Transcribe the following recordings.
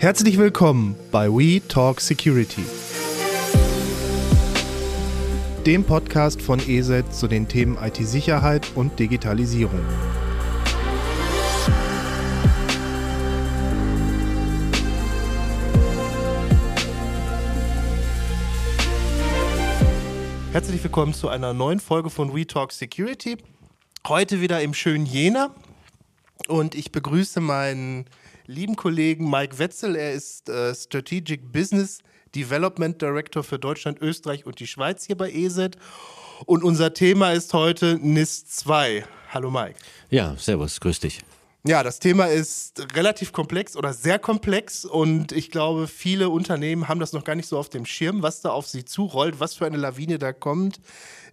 Herzlich willkommen bei We Talk Security, dem Podcast von ESET zu den Themen IT-Sicherheit und Digitalisierung. Herzlich willkommen zu einer neuen Folge von We Talk Security. Heute wieder im schönen Jena und ich begrüße meinen lieben Kollegen Mike Wetzel. Er ist äh, Strategic Business Development Director für Deutschland, Österreich und die Schweiz hier bei ESET. Und unser Thema ist heute NIS 2. Hallo Mike. Ja, servus, grüß dich. Ja, das Thema ist relativ komplex oder sehr komplex und ich glaube, viele Unternehmen haben das noch gar nicht so auf dem Schirm, was da auf sie zurollt, was für eine Lawine da kommt.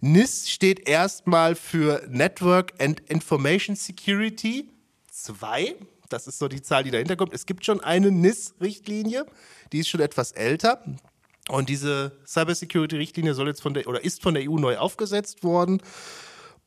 NIS steht erstmal für Network and Information Security 2. Das ist so die Zahl, die dahinter kommt. Es gibt schon eine NIS-Richtlinie, die ist schon etwas älter. Und diese Cybersecurity-Richtlinie soll jetzt von der oder ist von der EU neu aufgesetzt worden.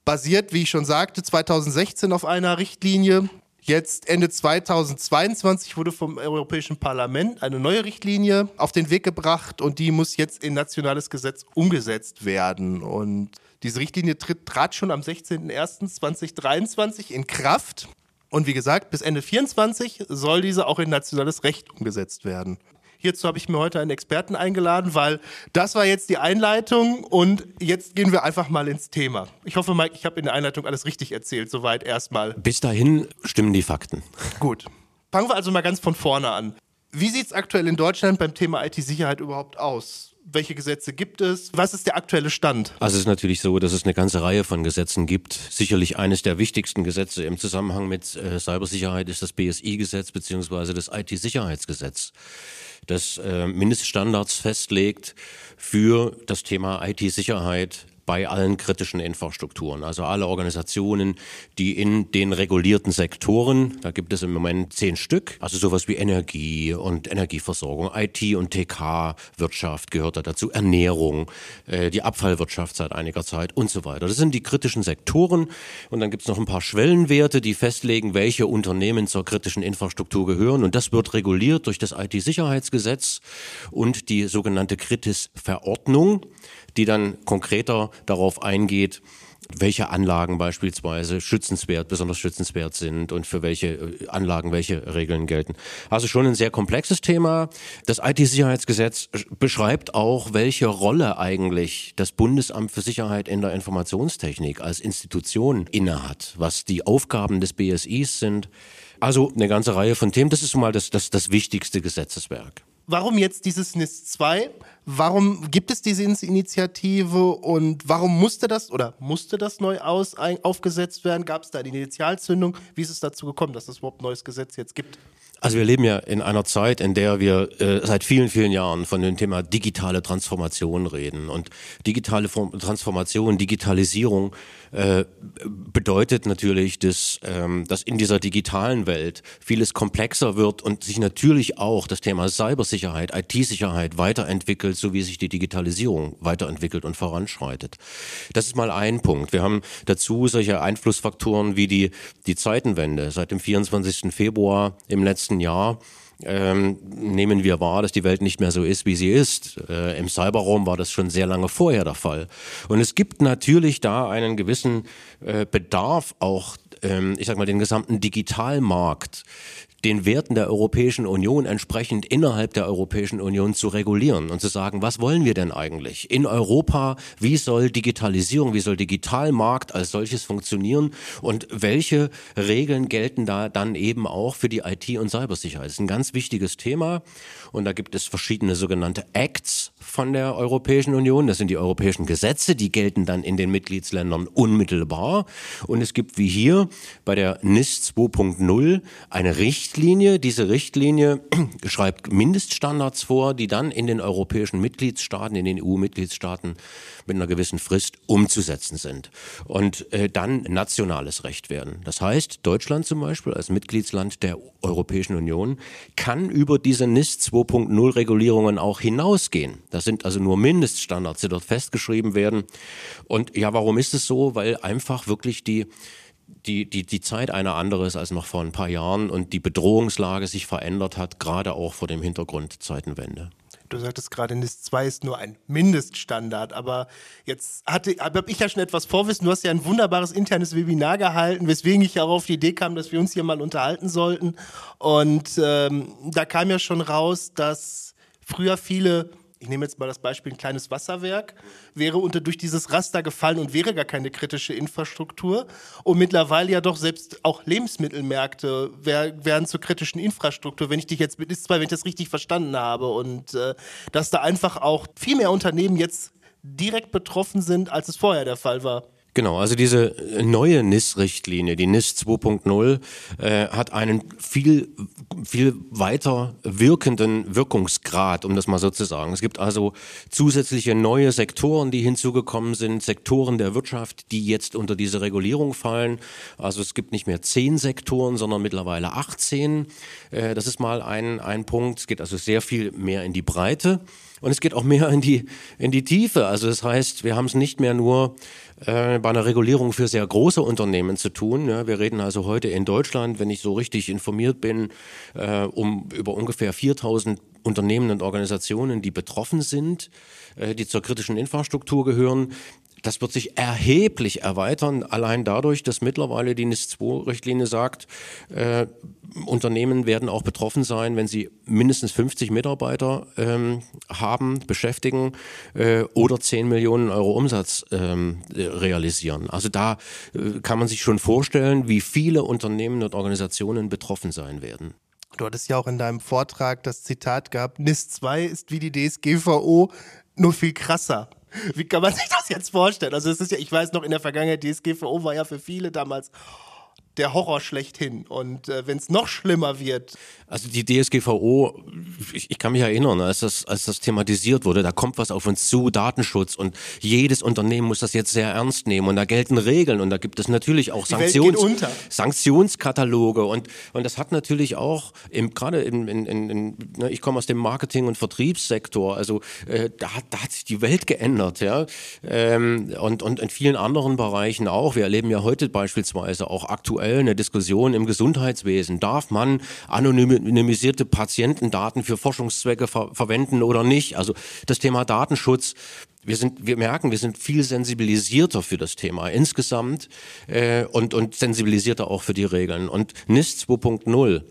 Basiert, wie ich schon sagte, 2016 auf einer Richtlinie. Jetzt Ende 2022 wurde vom Europäischen Parlament eine neue Richtlinie auf den Weg gebracht und die muss jetzt in nationales Gesetz umgesetzt werden. Und diese Richtlinie tritt, trat schon am 16.01.2023 in Kraft. Und wie gesagt, bis Ende 24 soll diese auch in nationales Recht umgesetzt werden. Hierzu habe ich mir heute einen Experten eingeladen, weil das war jetzt die Einleitung und jetzt gehen wir einfach mal ins Thema. Ich hoffe, Mike, ich habe in der Einleitung alles richtig erzählt, soweit erstmal. Bis dahin stimmen die Fakten. Gut. Fangen wir also mal ganz von vorne an. Wie sieht es aktuell in Deutschland beim Thema IT-Sicherheit überhaupt aus? Welche Gesetze gibt es? Was ist der aktuelle Stand? Also es ist natürlich so, dass es eine ganze Reihe von Gesetzen gibt. Sicherlich eines der wichtigsten Gesetze im Zusammenhang mit äh, Cybersicherheit ist das BSI-Gesetz beziehungsweise das IT-Sicherheitsgesetz, das äh, Mindeststandards festlegt für das Thema IT-Sicherheit bei allen kritischen Infrastrukturen. Also alle Organisationen, die in den regulierten Sektoren, da gibt es im Moment zehn Stück, also sowas wie Energie und Energieversorgung, IT und TK, Wirtschaft gehört da dazu, Ernährung, äh, die Abfallwirtschaft seit einiger Zeit und so weiter. Das sind die kritischen Sektoren und dann gibt es noch ein paar Schwellenwerte, die festlegen, welche Unternehmen zur kritischen Infrastruktur gehören und das wird reguliert durch das IT-Sicherheitsgesetz und die sogenannte Kritis-Verordnung die dann konkreter darauf eingeht, welche Anlagen beispielsweise schützenswert, besonders schützenswert sind und für welche äh, Anlagen welche Regeln gelten. Also schon ein sehr komplexes Thema. Das IT-Sicherheitsgesetz beschreibt auch, welche Rolle eigentlich das Bundesamt für Sicherheit in der Informationstechnik als Institution innehat, was die Aufgaben des BSIs sind. Also eine ganze Reihe von Themen. Das ist mal das, das, das wichtigste Gesetzeswerk warum jetzt dieses NIS 2? Warum gibt es diese Initiative und warum musste das oder musste das neu aus, ein, aufgesetzt werden? Gab es da eine Initialzündung? Wie ist es dazu gekommen, dass es überhaupt ein neues Gesetz jetzt gibt? Also wir leben ja in einer Zeit, in der wir äh, seit vielen, vielen Jahren von dem Thema digitale Transformation reden. Und digitale Form Transformation, Digitalisierung äh, bedeutet natürlich, dass, ähm, dass in dieser digitalen Welt vieles komplexer wird und sich natürlich auch das Thema Cybersicherheit, IT-Sicherheit weiterentwickelt, so wie sich die Digitalisierung weiterentwickelt und voranschreitet. Das ist mal ein Punkt. Wir haben dazu solche Einflussfaktoren wie die, die Zeitenwende seit dem 24. Februar im letzten letzten Jahr ähm, nehmen wir wahr, dass die Welt nicht mehr so ist, wie sie ist. Äh, Im Cyberraum war das schon sehr lange vorher der Fall. Und es gibt natürlich da einen gewissen äh, Bedarf auch, ähm, ich sag mal, den gesamten Digitalmarkt den Werten der Europäischen Union entsprechend innerhalb der Europäischen Union zu regulieren und zu sagen, was wollen wir denn eigentlich in Europa? Wie soll Digitalisierung, wie soll Digitalmarkt als solches funktionieren und welche Regeln gelten da dann eben auch für die IT- und Cybersicherheit? Das ist ein ganz wichtiges Thema und da gibt es verschiedene sogenannte Acts von der Europäischen Union. Das sind die europäischen Gesetze, die gelten dann in den Mitgliedsländern unmittelbar und es gibt wie hier bei der NIS 2.0 eine Richtlinie. Diese Richtlinie schreibt Mindeststandards vor, die dann in den europäischen Mitgliedstaaten, in den EU-Mitgliedstaaten mit einer gewissen Frist umzusetzen sind und äh, dann nationales Recht werden. Das heißt, Deutschland zum Beispiel als Mitgliedsland der Europäischen Union kann über diese NIS 2.0 Regulierungen auch hinausgehen. Das sind also nur Mindeststandards, die dort festgeschrieben werden. Und ja, warum ist es so? Weil einfach wirklich die die, die, die Zeit eine andere ist als noch vor ein paar Jahren und die Bedrohungslage sich verändert hat, gerade auch vor dem Hintergrund Zeitenwende. Du sagtest gerade, NIS 2 ist nur ein Mindeststandard, aber jetzt hatte, habe ich ja schon etwas Vorwissen. Du hast ja ein wunderbares internes Webinar gehalten, weswegen ich ja auch auf die Idee kam, dass wir uns hier mal unterhalten sollten. Und ähm, da kam ja schon raus, dass früher viele ich nehme jetzt mal das Beispiel, ein kleines Wasserwerk, wäre unter durch dieses Raster gefallen und wäre gar keine kritische Infrastruktur. Und mittlerweile ja doch selbst auch Lebensmittelmärkte wär, werden zur kritischen Infrastruktur, wenn ich dich jetzt ist wenn ich das richtig verstanden habe. Und äh, dass da einfach auch viel mehr Unternehmen jetzt direkt betroffen sind, als es vorher der Fall war. Genau, also diese neue NIS-Richtlinie, die NIS 2.0, äh, hat einen viel, viel weiter wirkenden Wirkungsgrad, um das mal so zu sagen. Es gibt also zusätzliche neue Sektoren, die hinzugekommen sind, Sektoren der Wirtschaft, die jetzt unter diese Regulierung fallen. Also es gibt nicht mehr zehn Sektoren, sondern mittlerweile 18. Äh, das ist mal ein, ein Punkt. Es geht also sehr viel mehr in die Breite. Und es geht auch mehr in die, in die Tiefe. Also das heißt, wir haben es nicht mehr nur äh, bei einer Regulierung für sehr große Unternehmen zu tun. Ja, wir reden also heute in Deutschland, wenn ich so richtig informiert bin, äh, um über ungefähr 4000 Unternehmen und Organisationen, die betroffen sind, äh, die zur kritischen Infrastruktur gehören. Das wird sich erheblich erweitern, allein dadurch, dass mittlerweile die NIS-2-Richtlinie sagt, äh, Unternehmen werden auch betroffen sein, wenn sie mindestens 50 Mitarbeiter ähm, haben, beschäftigen äh, oder 10 Millionen Euro Umsatz ähm, realisieren. Also da äh, kann man sich schon vorstellen, wie viele Unternehmen und Organisationen betroffen sein werden. Du hattest ja auch in deinem Vortrag das Zitat gehabt, NIS 2 ist wie die DSGVO, nur viel krasser. Wie kann man sich das jetzt vorstellen? Also es ist ja, ich weiß noch in der Vergangenheit, DSGVO war ja für viele damals der Horror schlechthin. Und äh, wenn es noch schlimmer wird. Also die DSGVO, ich, ich, kann mich erinnern, als das, als das thematisiert wurde, da kommt was auf uns zu, Datenschutz. Und jedes Unternehmen muss das jetzt sehr ernst nehmen. Und da gelten Regeln. Und da gibt es natürlich auch Sanktions, Sanktionskataloge. Und, und das hat natürlich auch im, gerade in, in, in, in ne, ich komme aus dem Marketing- und Vertriebssektor, also äh, da, hat, da hat sich die Welt geändert, ja, ähm, und, und in vielen anderen Bereichen auch. Wir erleben ja heute beispielsweise auch aktuell aktuell eine Diskussion im Gesundheitswesen. Darf man anonymisierte Patientendaten für Forschungszwecke ver verwenden oder nicht? Also das Thema Datenschutz wir sind, wir merken, wir sind viel sensibilisierter für das Thema insgesamt äh, und, und sensibilisierter auch für die Regeln. Und NIS 2.0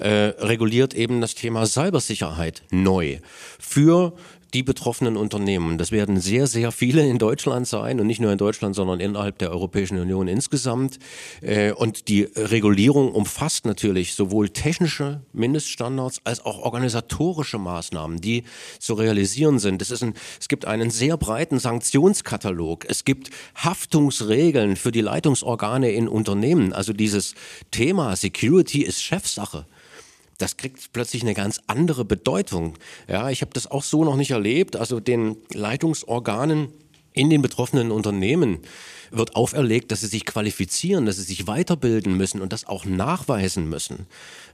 äh, reguliert eben das Thema Cybersicherheit neu für die betroffenen Unternehmen. Das werden sehr, sehr viele in Deutschland sein und nicht nur in Deutschland, sondern innerhalb der Europäischen Union insgesamt. Äh, und die Regulierung umfasst natürlich sowohl technische Mindeststandards als auch organisatorische Maßnahmen, die zu realisieren sind. Es, ist ein, es gibt einen sehr breiten Sanktionskatalog. Es gibt Haftungsregeln für die Leitungsorgane in Unternehmen. Also dieses Thema Security ist Chefsache das kriegt plötzlich eine ganz andere Bedeutung. Ja, ich habe das auch so noch nicht erlebt. Also den Leitungsorganen in den betroffenen Unternehmen wird auferlegt, dass sie sich qualifizieren, dass sie sich weiterbilden müssen und das auch nachweisen müssen.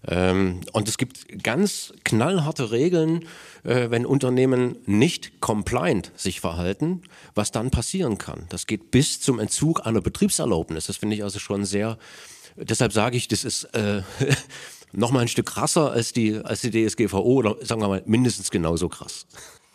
Ähm, und es gibt ganz knallharte Regeln, äh, wenn Unternehmen nicht compliant sich verhalten, was dann passieren kann. Das geht bis zum Entzug einer Betriebserlaubnis. Das finde ich also schon sehr, deshalb sage ich, das ist äh, noch mal ein Stück krasser als die, als die DSGVO oder sagen wir mal mindestens genauso krass.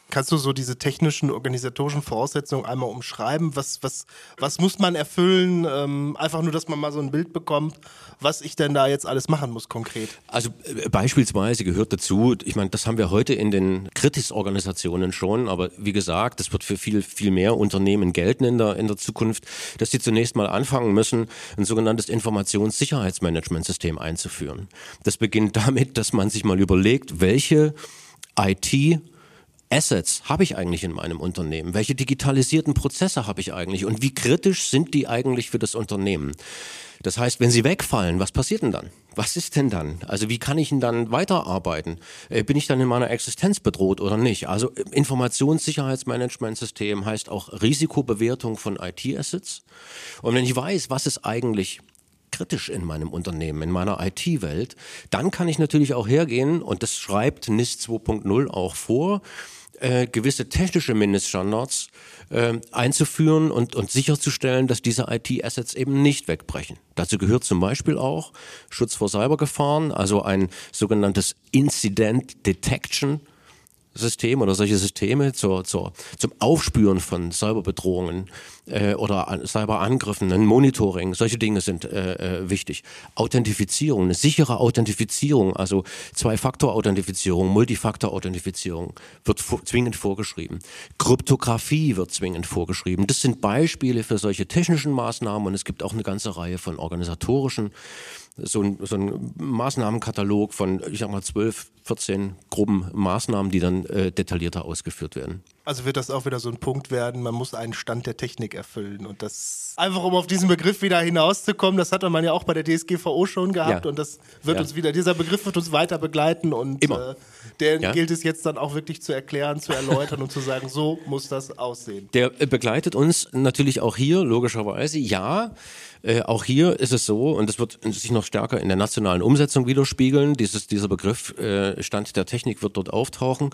Kannst du so diese technischen, organisatorischen Voraussetzungen einmal umschreiben? Was, was, was muss man erfüllen? Ähm, einfach nur, dass man mal so ein Bild bekommt, was ich denn da jetzt alles machen muss konkret. Also äh, beispielsweise gehört dazu, ich meine, das haben wir heute in den Kritis-Organisationen schon, aber wie gesagt, das wird für viel, viel mehr Unternehmen gelten in der, in der Zukunft, dass die zunächst mal anfangen müssen, ein sogenanntes Informationssicherheitsmanagementsystem einzuführen. Das beginnt damit, dass man sich mal überlegt, welche IT Assets habe ich eigentlich in meinem Unternehmen? Welche digitalisierten Prozesse habe ich eigentlich? Und wie kritisch sind die eigentlich für das Unternehmen? Das heißt, wenn sie wegfallen, was passiert denn dann? Was ist denn dann? Also wie kann ich denn dann weiterarbeiten? Äh, bin ich dann in meiner Existenz bedroht oder nicht? Also äh, Informationssicherheitsmanagementsystem heißt auch Risikobewertung von IT-Assets. Und wenn ich weiß, was ist eigentlich kritisch in meinem Unternehmen, in meiner IT-Welt, dann kann ich natürlich auch hergehen und das schreibt NIS 2.0 auch vor, äh, gewisse technische Mindeststandards äh, einzuführen und, und sicherzustellen, dass diese IT-Assets eben nicht wegbrechen. Dazu gehört zum Beispiel auch Schutz vor Cybergefahren, also ein sogenanntes Incident Detection System oder solche Systeme zur, zur, zum Aufspüren von Cyberbedrohungen äh, oder Cyberangriffen, ein Monitoring, solche Dinge sind äh, äh, wichtig. Authentifizierung, eine sichere Authentifizierung, also Zwei-Faktor-Authentifizierung, Multifaktor-Authentifizierung wird vor, zwingend vorgeschrieben. Kryptographie wird zwingend vorgeschrieben. Das sind Beispiele für solche technischen Maßnahmen und es gibt auch eine ganze Reihe von organisatorischen so ein, so ein Maßnahmenkatalog von, ich sag mal, 12, 14 groben Maßnahmen, die dann äh, detaillierter ausgeführt werden. Also wird das auch wieder so ein Punkt werden, man muss einen Stand der Technik erfüllen. Und das, einfach um auf diesen Begriff wieder hinauszukommen, das hatte man ja auch bei der DSGVO schon gehabt ja. und das wird ja. uns wieder, dieser Begriff wird uns weiter begleiten und Immer. Äh, den ja. gilt es jetzt dann auch wirklich zu erklären, zu erläutern und zu sagen, so muss das aussehen. Der äh, begleitet uns natürlich auch hier, logischerweise, ja. Äh, auch hier ist es so, und das wird sich noch stärker in der nationalen Umsetzung widerspiegeln, dieses, dieser Begriff äh, Stand der Technik wird dort auftauchen.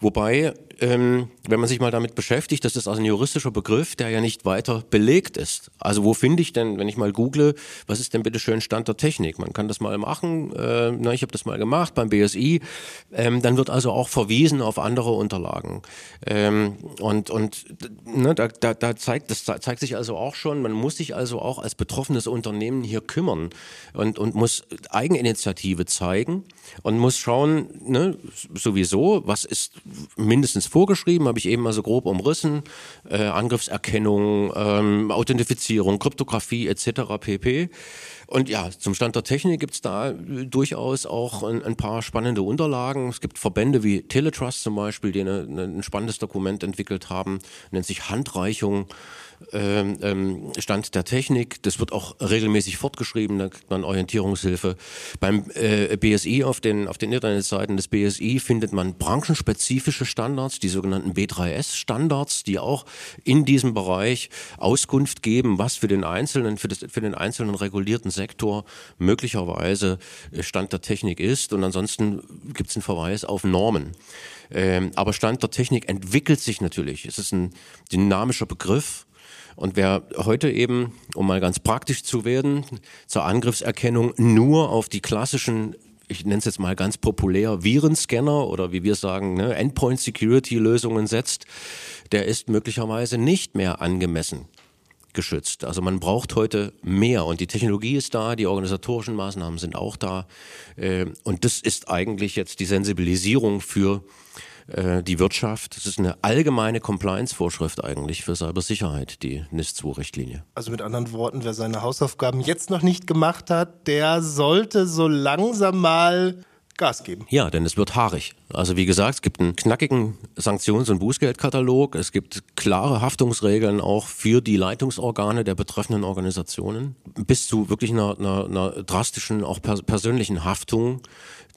Wobei, ähm, wenn man sich mal damit beschäftigt, das ist also ein juristischer Begriff, der ja nicht weiter belegt ist. Also wo finde ich denn, wenn ich mal google, was ist denn bitte schön Stand der Technik? Man kann das mal machen, äh, na, ich habe das mal gemacht beim BSI. Ähm, dann wird also auch verwiesen auf andere Unterlagen. Ähm, und und ne, da, da, da zeigt, das zeigt sich also auch schon, man muss sich also auch als betroffenes Unternehmen hier kümmern und, und muss Eigeninitiative zeigen und muss schauen, ne, sowieso, was ist mindestens vorgeschrieben, habe ich eben mal so grob umrissen, äh, Angriffserkennung, ähm, Authentifizierung, Kryptographie etc. pp. Und ja, zum Stand der Technik gibt es da äh, durchaus auch ein, ein, paar spannende Unterlagen. Es gibt Verbände wie Teletrust zum Beispiel, die eine, ein spannendes Dokument entwickelt haben, nennt sich Handreichung ähm, ähm, Stand der Technik. Das wird auch regelmäßig fortgeschrieben, da kriegt man Orientierungshilfe. Beim äh, BSI auf den, auf den Internetseiten des BSI findet man branchenspezifische Standards, die sogenannten B3S-Standards, die auch in diesem Bereich Auskunft geben, was für den einzelnen, für, das, für den einzelnen regulierten Sektor möglicherweise Stand der Technik ist. Und ansonsten gibt es einen Verweis auf Normen. Ähm, aber Stand der Technik entwickelt sich natürlich. Es ist ein dynamischer Begriff. Und wer heute eben, um mal ganz praktisch zu werden, zur Angriffserkennung nur auf die klassischen ich nenne es jetzt mal ganz populär, Virenscanner oder wie wir sagen, ne, Endpoint Security Lösungen setzt, der ist möglicherweise nicht mehr angemessen geschützt. Also man braucht heute mehr und die Technologie ist da, die organisatorischen Maßnahmen sind auch da. Äh, und das ist eigentlich jetzt die Sensibilisierung für äh, die Wirtschaft. Das ist eine allgemeine Compliance-Vorschrift eigentlich für Cybersicherheit, die NIS-2-Richtlinie. Also mit anderen Worten, wer seine Hausaufgaben jetzt noch nicht gemacht hat, der sollte so langsam mal Gas geben. Ja, denn es wird haarig. Also wie gesagt, es gibt einen knackigen Sanktions- und Bußgeldkatalog. Es gibt klare Haftungsregeln auch für die Leitungsorgane der betreffenden Organisationen. Bis zu wirklich einer, einer, einer drastischen, auch persönlichen Haftung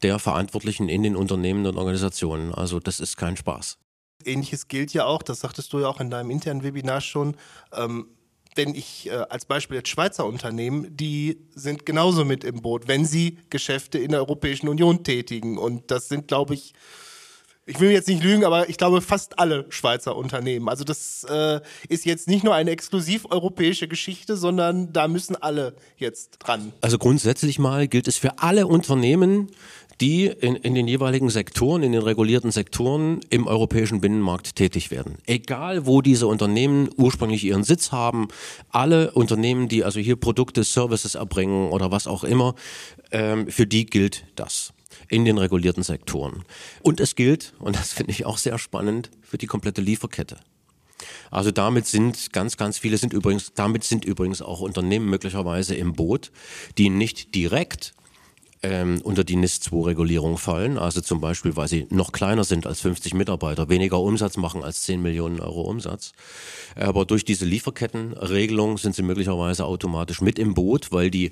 der Verantwortlichen in den Unternehmen und Organisationen. Also das ist kein Spaß. Ähnliches gilt ja auch, das sagtest du ja auch in deinem internen Webinar schon. Ähm, wenn ich äh, als Beispiel jetzt Schweizer Unternehmen, die sind genauso mit im Boot, wenn sie Geschäfte in der Europäischen Union tätigen. Und das sind, glaube ich, ich will jetzt nicht lügen, aber ich glaube fast alle Schweizer Unternehmen. Also das äh, ist jetzt nicht nur eine exklusiv europäische Geschichte, sondern da müssen alle jetzt dran. Also grundsätzlich mal gilt es für alle Unternehmen, die in, in den jeweiligen Sektoren, in den regulierten Sektoren im europäischen Binnenmarkt tätig werden. Egal, wo diese Unternehmen ursprünglich ihren Sitz haben, alle Unternehmen, die also hier Produkte, Services erbringen oder was auch immer, ähm, für die gilt das in den regulierten Sektoren. Und es gilt, und das finde ich auch sehr spannend, für die komplette Lieferkette. Also damit sind ganz, ganz viele sind übrigens, damit sind übrigens auch Unternehmen möglicherweise im Boot, die nicht direkt ähm, unter die NIS-2-Regulierung fallen. Also zum Beispiel, weil sie noch kleiner sind als 50 Mitarbeiter, weniger Umsatz machen als 10 Millionen Euro Umsatz. Aber durch diese Lieferkettenregelung sind sie möglicherweise automatisch mit im Boot, weil die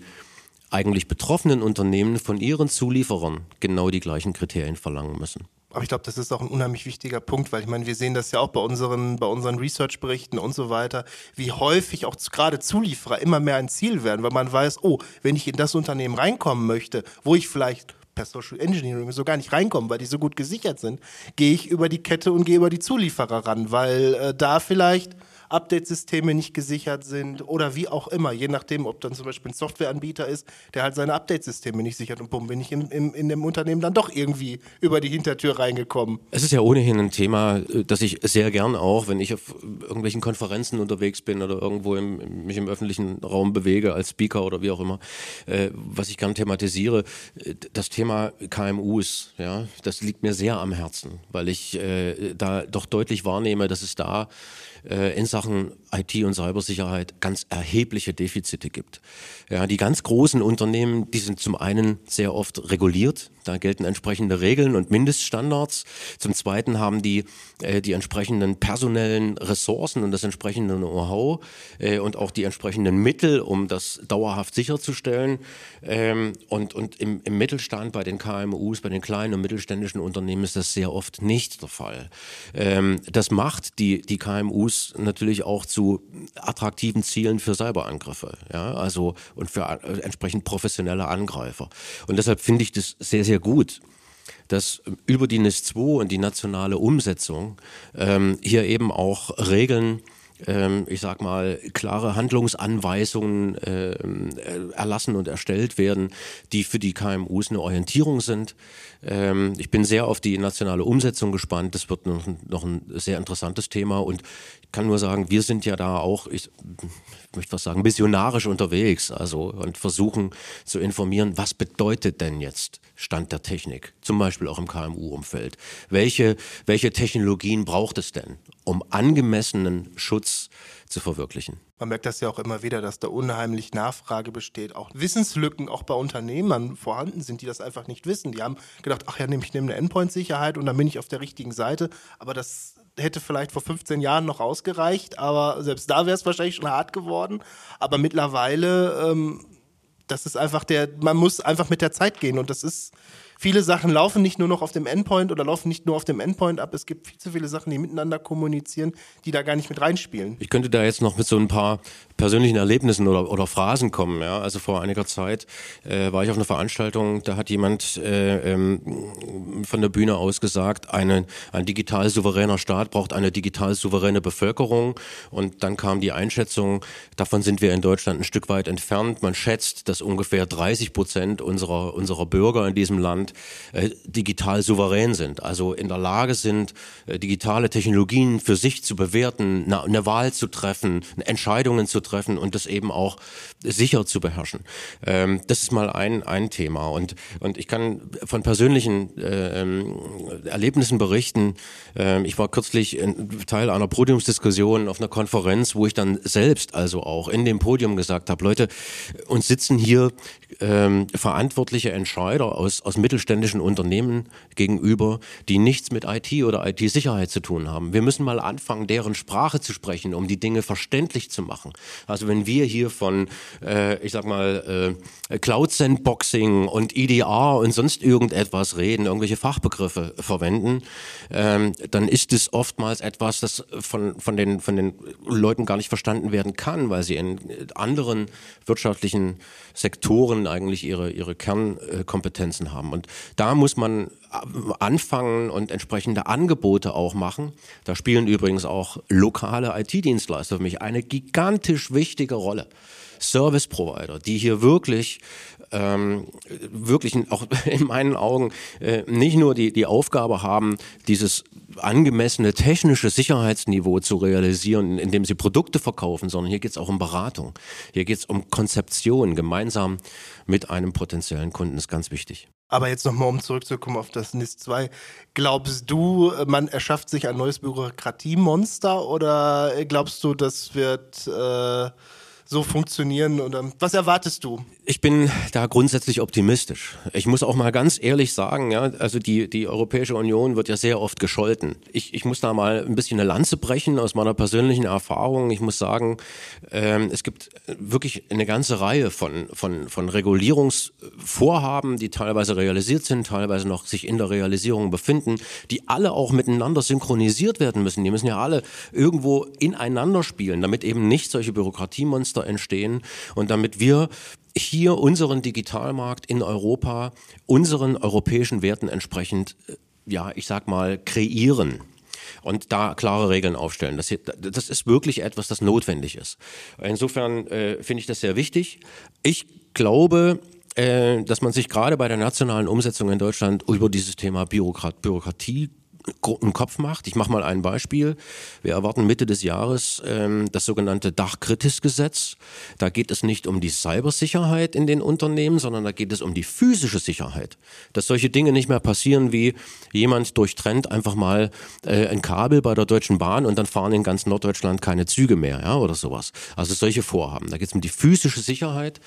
eigentlich betroffenen Unternehmen von ihren Zulieferern genau die gleichen Kriterien verlangen müssen. Aber ich glaube, das ist auch ein unheimlich wichtiger Punkt, weil ich meine, wir sehen das ja auch bei unseren, bei unseren Research-Berichten und so weiter, wie häufig auch gerade Zulieferer immer mehr ein Ziel werden, weil man weiß, oh, wenn ich in das Unternehmen reinkommen möchte, wo ich vielleicht per Social Engineering so gar nicht reinkomme, weil die so gut gesichert sind, gehe ich über die Kette und gehe über die Zulieferer ran, weil äh, da vielleicht Update-Systeme nicht gesichert sind oder wie auch immer, je nachdem, ob dann zum Beispiel ein Softwareanbieter ist, der halt seine Update-Systeme nicht sichert und bumm, bin ich in, in, in dem Unternehmen dann doch irgendwie über die Hintertür reingekommen. Es ist ja ohnehin ein Thema, äh, das ich sehr gern auch, wenn ich auf irgendwelchen Konferenzen unterwegs bin oder irgendwo im, mich im öffentlichen Raum bewege als Speaker oder wie auch immer, äh, was ich gern thematisiere, das Thema KMUs, ja, das liegt mir sehr am Herzen, weil ich äh, da doch deutlich wahrnehme, dass es da in Sachen IT und Cybersicherheit ganz erhebliche Defizite gibt. Ja, die ganz großen Unternehmen, die sind zum einen sehr oft reguliert, da gelten entsprechende Regeln und Mindeststandards. Zum Zweiten haben die äh, die entsprechenden personellen Ressourcen und das entsprechende Know-how äh, und auch die entsprechenden Mittel, um das dauerhaft sicherzustellen. Ähm, und und im, im Mittelstand, bei den KMUs, bei den kleinen und mittelständischen Unternehmen ist das sehr oft nicht der Fall. Ähm, das macht die, die KMUs natürlich auch zu attraktiven Zielen für Cyberangriffe. Ja, also und für äh, entsprechend professionelle Angreifer. Und deshalb finde ich das sehr, sehr gut, dass über die NIS 2 und die nationale Umsetzung ähm, hier eben auch Regeln ähm, ich sag mal, klare Handlungsanweisungen äh, erlassen und erstellt werden, die für die KMUs eine Orientierung sind. Ähm, ich bin sehr auf die nationale Umsetzung gespannt. Das wird noch, noch ein sehr interessantes Thema und ich kann nur sagen, wir sind ja da auch, ich möchte was sagen, missionarisch unterwegs, also und versuchen zu informieren, was bedeutet denn jetzt Stand der Technik, zum Beispiel auch im KMU-Umfeld. Welche, welche Technologien braucht es denn, um angemessenen Schutz zu verwirklichen? Man merkt das ja auch immer wieder, dass da unheimlich Nachfrage besteht, auch Wissenslücken auch bei Unternehmern vorhanden sind, die das einfach nicht wissen. Die haben gedacht, ach ja, ich nehme eine Endpoint-Sicherheit und dann bin ich auf der richtigen Seite. Aber das hätte vielleicht vor 15 Jahren noch ausgereicht, aber selbst da wäre es wahrscheinlich schon hart geworden. Aber mittlerweile, ähm, das ist einfach der, man muss einfach mit der Zeit gehen und das ist viele Sachen laufen nicht nur noch auf dem Endpoint oder laufen nicht nur auf dem Endpoint ab. Es gibt viel zu viele Sachen, die miteinander kommunizieren, die da gar nicht mit reinspielen. Ich könnte da jetzt noch mit so ein paar persönlichen Erlebnissen oder, oder Phrasen kommen. Ja? Also vor einiger Zeit äh, war ich auf einer Veranstaltung, da hat jemand äh, ähm, von der Bühne aus gesagt, eine, ein digital souveräner Staat braucht eine digital souveräne Bevölkerung. Und dann kam die Einschätzung, davon sind wir in Deutschland ein Stück weit entfernt. Man schätzt, dass ungefähr 30 Prozent unserer, unserer Bürger in diesem Land äh, digital souverän sind, also in der Lage sind, äh, digitale Technologien für sich zu bewerten, eine, Wahl zu treffen, Entscheidungen zu treffen und das eben auch sicher zu beherrschen. Ähm, das ist mal ein, ein Thema. Und, und ich kann von persönlichen äh, ähm, Erlebnissen berichten. Ähm, ich war kürzlich Teil einer Podiumsdiskussion auf einer Konferenz, wo ich dann selbst also auch in dem Podium gesagt habe, Leute, uns sitzen hier ähm, verantwortliche Entscheider aus, aus mittelständischen Unternehmen gegenüber, die nichts mit IT oder IT-Sicherheit zu tun haben. Wir müssen mal anfangen, deren Sprache zu sprechen, um die Dinge verständlich zu machen. Also wenn wir hier von, äh, ich sag mal, äh, Cloud-Sandboxing und EDR und sonst irgendetwas reden, irgendwelche Fachbegriffe verwenden, ähm, dann ist es oftmals etwas, das von, von, den, von den Leuten gar nicht verstanden werden kann, weil sie in anderen wirtschaftlichen Sektoren eigentlich ihre, ihre Kernkompetenzen haben. Und da muss man anfangen und entsprechende Angebote auch machen. Da spielen übrigens auch lokale IT-Dienstleister für mich eine gigantisch wichtige Rolle. Service Provider, die hier wirklich ähm, wirklich auch in meinen Augen äh, nicht nur die, die Aufgabe haben, dieses angemessene technische Sicherheitsniveau zu realisieren, indem sie Produkte verkaufen, sondern hier geht es auch um Beratung. Hier geht es um Konzeption gemeinsam mit einem potenziellen Kunden. Ist ganz wichtig. Aber jetzt nochmal, um zurückzukommen auf das NIS 2. Glaubst du, man erschafft sich ein neues Bürokratiemonster oder glaubst du, das wird... Äh so funktionieren? Oder was erwartest du? Ich bin da grundsätzlich optimistisch. Ich muss auch mal ganz ehrlich sagen, ja, also die, die Europäische Union wird ja sehr oft gescholten. Ich, ich muss da mal ein bisschen eine Lanze brechen aus meiner persönlichen Erfahrung. Ich muss sagen, ähm, es gibt wirklich eine ganze Reihe von, von, von Regulierungsvorhaben, die teilweise realisiert sind, teilweise noch sich in der Realisierung befinden, die alle auch miteinander synchronisiert werden müssen. Die müssen ja alle irgendwo ineinander spielen, damit eben nicht solche Bürokratiemonster entstehen und damit wir hier unseren Digitalmarkt in Europa unseren europäischen Werten entsprechend, äh, ja, ich sag mal, kreieren und da klare Regeln aufstellen. Das, das ist wirklich etwas, das notwendig ist. Insofern äh, finde ich das sehr wichtig. Ich glaube, äh, dass man sich gerade bei der nationalen Umsetzung in Deutschland über dieses Thema Bürokrat Bürokratie einen Kopf macht. Ich mache mal ein Beispiel. Wir erwarten Mitte des Jahres ähm, das sogenannte Dachkritis-Gesetz. Da geht es nicht um die Cybersicherheit in den Unternehmen, sondern da geht es um die physische Sicherheit. Dass solche Dinge nicht mehr passieren, wie jemand durchtrennt einfach mal äh, ein Kabel bei der Deutschen Bahn und dann fahren in ganz Norddeutschland keine Züge mehr, ja, oder sowas. Also solche Vorhaben. Da geht es um die physische Sicherheit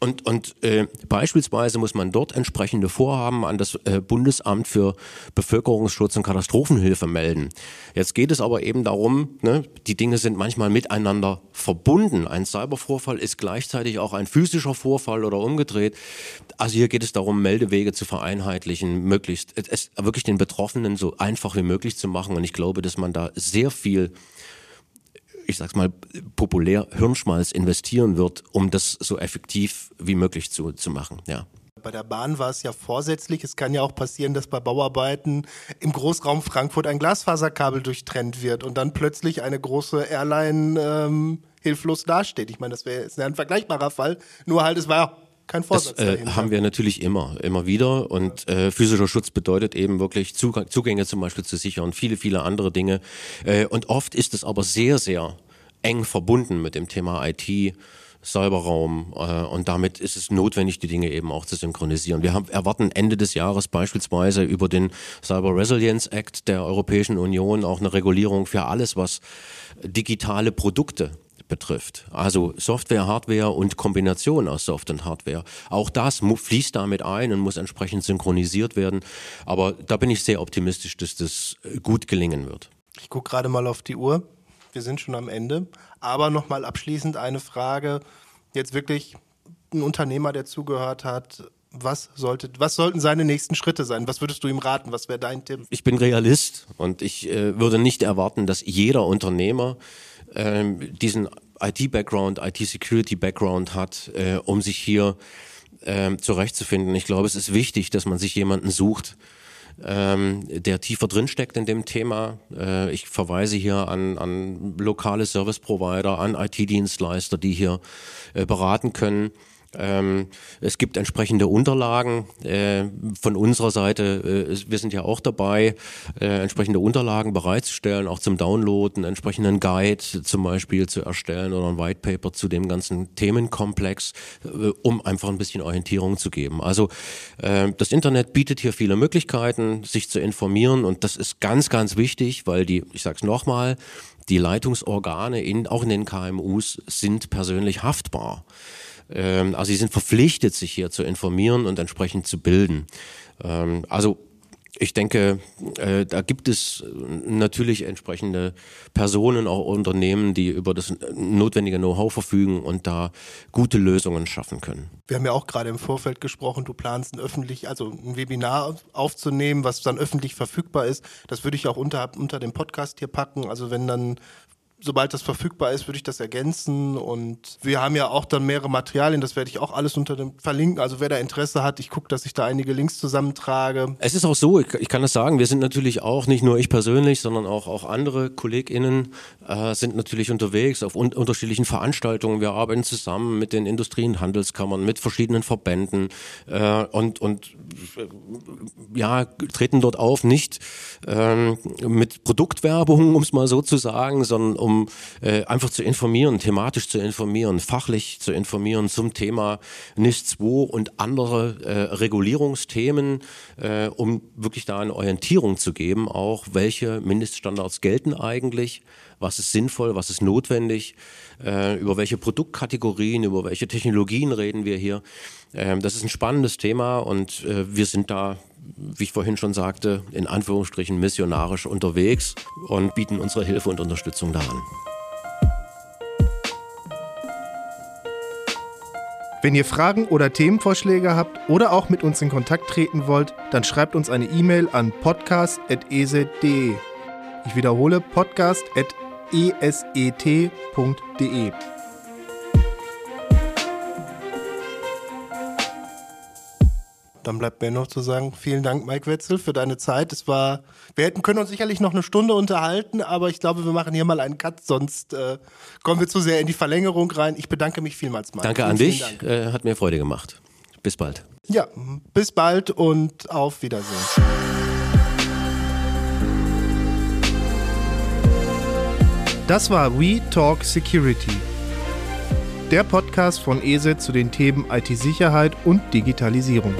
und, und äh, beispielsweise muss man dort entsprechende Vorhaben an das äh, Bundesamt für Bevölkerungsschutz und Katastrophen Katastrophenhilfe melden. Jetzt geht es aber eben darum, ne, die Dinge sind manchmal miteinander verbunden. Ein Cybervorfall ist gleichzeitig auch ein physischer Vorfall oder umgedreht. Also hier geht es darum, Meldewege zu vereinheitlichen, möglichst es wirklich den Betroffenen so einfach wie möglich zu machen. Und ich glaube, dass man da sehr viel ich sag's mal populär Hirnschmalz investieren wird, um das so effektiv wie möglich zu, zu machen. Ja. Bei der Bahn war es ja vorsätzlich. Es kann ja auch passieren, dass bei Bauarbeiten im Großraum Frankfurt ein Glasfaserkabel durchtrennt wird und dann plötzlich eine große Airline ähm, hilflos dasteht. Ich meine, das wäre ein vergleichbarer Fall. Nur halt, es war kein Vorsatz. Das äh, haben wir natürlich immer, immer wieder. Und äh, physischer Schutz bedeutet eben wirklich Zugang, Zugänge zum Beispiel zu sichern, viele, viele andere Dinge. Äh, und oft ist es aber sehr, sehr eng verbunden mit dem Thema IT. Cyberraum äh, und damit ist es notwendig, die Dinge eben auch zu synchronisieren. Wir haben, erwarten Ende des Jahres beispielsweise über den Cyber Resilience Act der Europäischen Union auch eine Regulierung für alles, was digitale Produkte betrifft. Also Software, Hardware und Kombination aus Software und Hardware. Auch das fließt damit ein und muss entsprechend synchronisiert werden. Aber da bin ich sehr optimistisch, dass das gut gelingen wird. Ich gucke gerade mal auf die Uhr wir sind schon am Ende. Aber nochmal abschließend eine Frage. Jetzt wirklich ein Unternehmer, der zugehört hat, was, sollte, was sollten seine nächsten Schritte sein? Was würdest du ihm raten? Was wäre dein Tipp? Ich bin Realist und ich äh, würde nicht erwarten, dass jeder Unternehmer äh, diesen IT-Background, IT-Security-Background hat, äh, um sich hier äh, zurechtzufinden. Ich glaube, es ist wichtig, dass man sich jemanden sucht, ähm, der tiefer drinsteckt in dem Thema. Äh, ich verweise hier an, an lokale Service Provider, an IT-Dienstleister, die hier äh, beraten können. Ähm, es gibt entsprechende Unterlagen äh, von unserer Seite. Äh, wir sind ja auch dabei, äh, entsprechende Unterlagen bereitzustellen, auch zum Download, einen entsprechenden Guide zum Beispiel zu erstellen oder ein White Paper zu dem ganzen Themenkomplex, äh, um einfach ein bisschen Orientierung zu geben. Also äh, das Internet bietet hier viele Möglichkeiten, sich zu informieren und das ist ganz, ganz wichtig, weil die, ich sag's nochmal, die Leitungsorgane in, auch in den KMUs sind persönlich haftbar. Ähm, also sie sind verpflichtet, sich hier zu informieren und entsprechend zu bilden. Ähm, also ich denke, äh, da gibt es natürlich entsprechende Personen, auch Unternehmen, die über das notwendige Know-how verfügen und da gute Lösungen schaffen können. Wir haben ja auch gerade im Vorfeld gesprochen, du planst ein öffentlich, also ein Webinar aufzunehmen, was dann öffentlich verfügbar ist. Das würde ich auch unter, unter dem Podcast hier packen. Also wenn dann sobald das verfügbar ist, würde ich das ergänzen. Und wir haben ja auch dann mehrere Materialien, das werde ich auch alles unter dem verlinken. Also wer da Interesse hat, ich gucke, dass ich da einige Links zusammentrage. Es ist auch so, ich, ich kann das sagen, wir sind natürlich auch, nicht nur ich persönlich, sondern auch, auch andere KollegInnen äh, sind natürlich unterwegs auf un unterschiedlichen Veranstaltungen. Wir arbeiten zusammen mit den Industrie- und Handelskammern, mit verschiedenen Verbänden äh, und, und äh, ja, treten dort auf, nicht ähm, mit Produktwerbung, um es mal so zu sagen, sondern um um äh, einfach zu informieren, thematisch zu informieren, fachlich zu informieren zum Thema NIS 2 und andere äh, Regulierungsthemen, äh, um wirklich da eine Orientierung zu geben, auch welche Mindeststandards gelten eigentlich, was ist sinnvoll, was ist notwendig, äh, über welche Produktkategorien, über welche Technologien reden wir hier. Ähm, das ist ein spannendes Thema und äh, wir sind da wie ich vorhin schon sagte, in Anführungsstrichen missionarisch unterwegs und bieten unsere Hilfe und Unterstützung daran. Wenn ihr Fragen oder Themenvorschläge habt oder auch mit uns in Kontakt treten wollt, dann schreibt uns eine E-Mail an podcast.eset.de. Ich wiederhole podcast.eset.de. Dann bleibt mir noch zu sagen, vielen Dank, Mike Wetzel, für deine Zeit. Es war, wir hätten können uns sicherlich noch eine Stunde unterhalten, aber ich glaube, wir machen hier mal einen Cut, sonst äh, kommen wir zu sehr in die Verlängerung rein. Ich bedanke mich vielmals, Mike. Danke an dich, Dank. äh, hat mir Freude gemacht. Bis bald. Ja, bis bald und auf Wiedersehen. Das war We Talk Security, der Podcast von ESET zu den Themen IT-Sicherheit und Digitalisierung.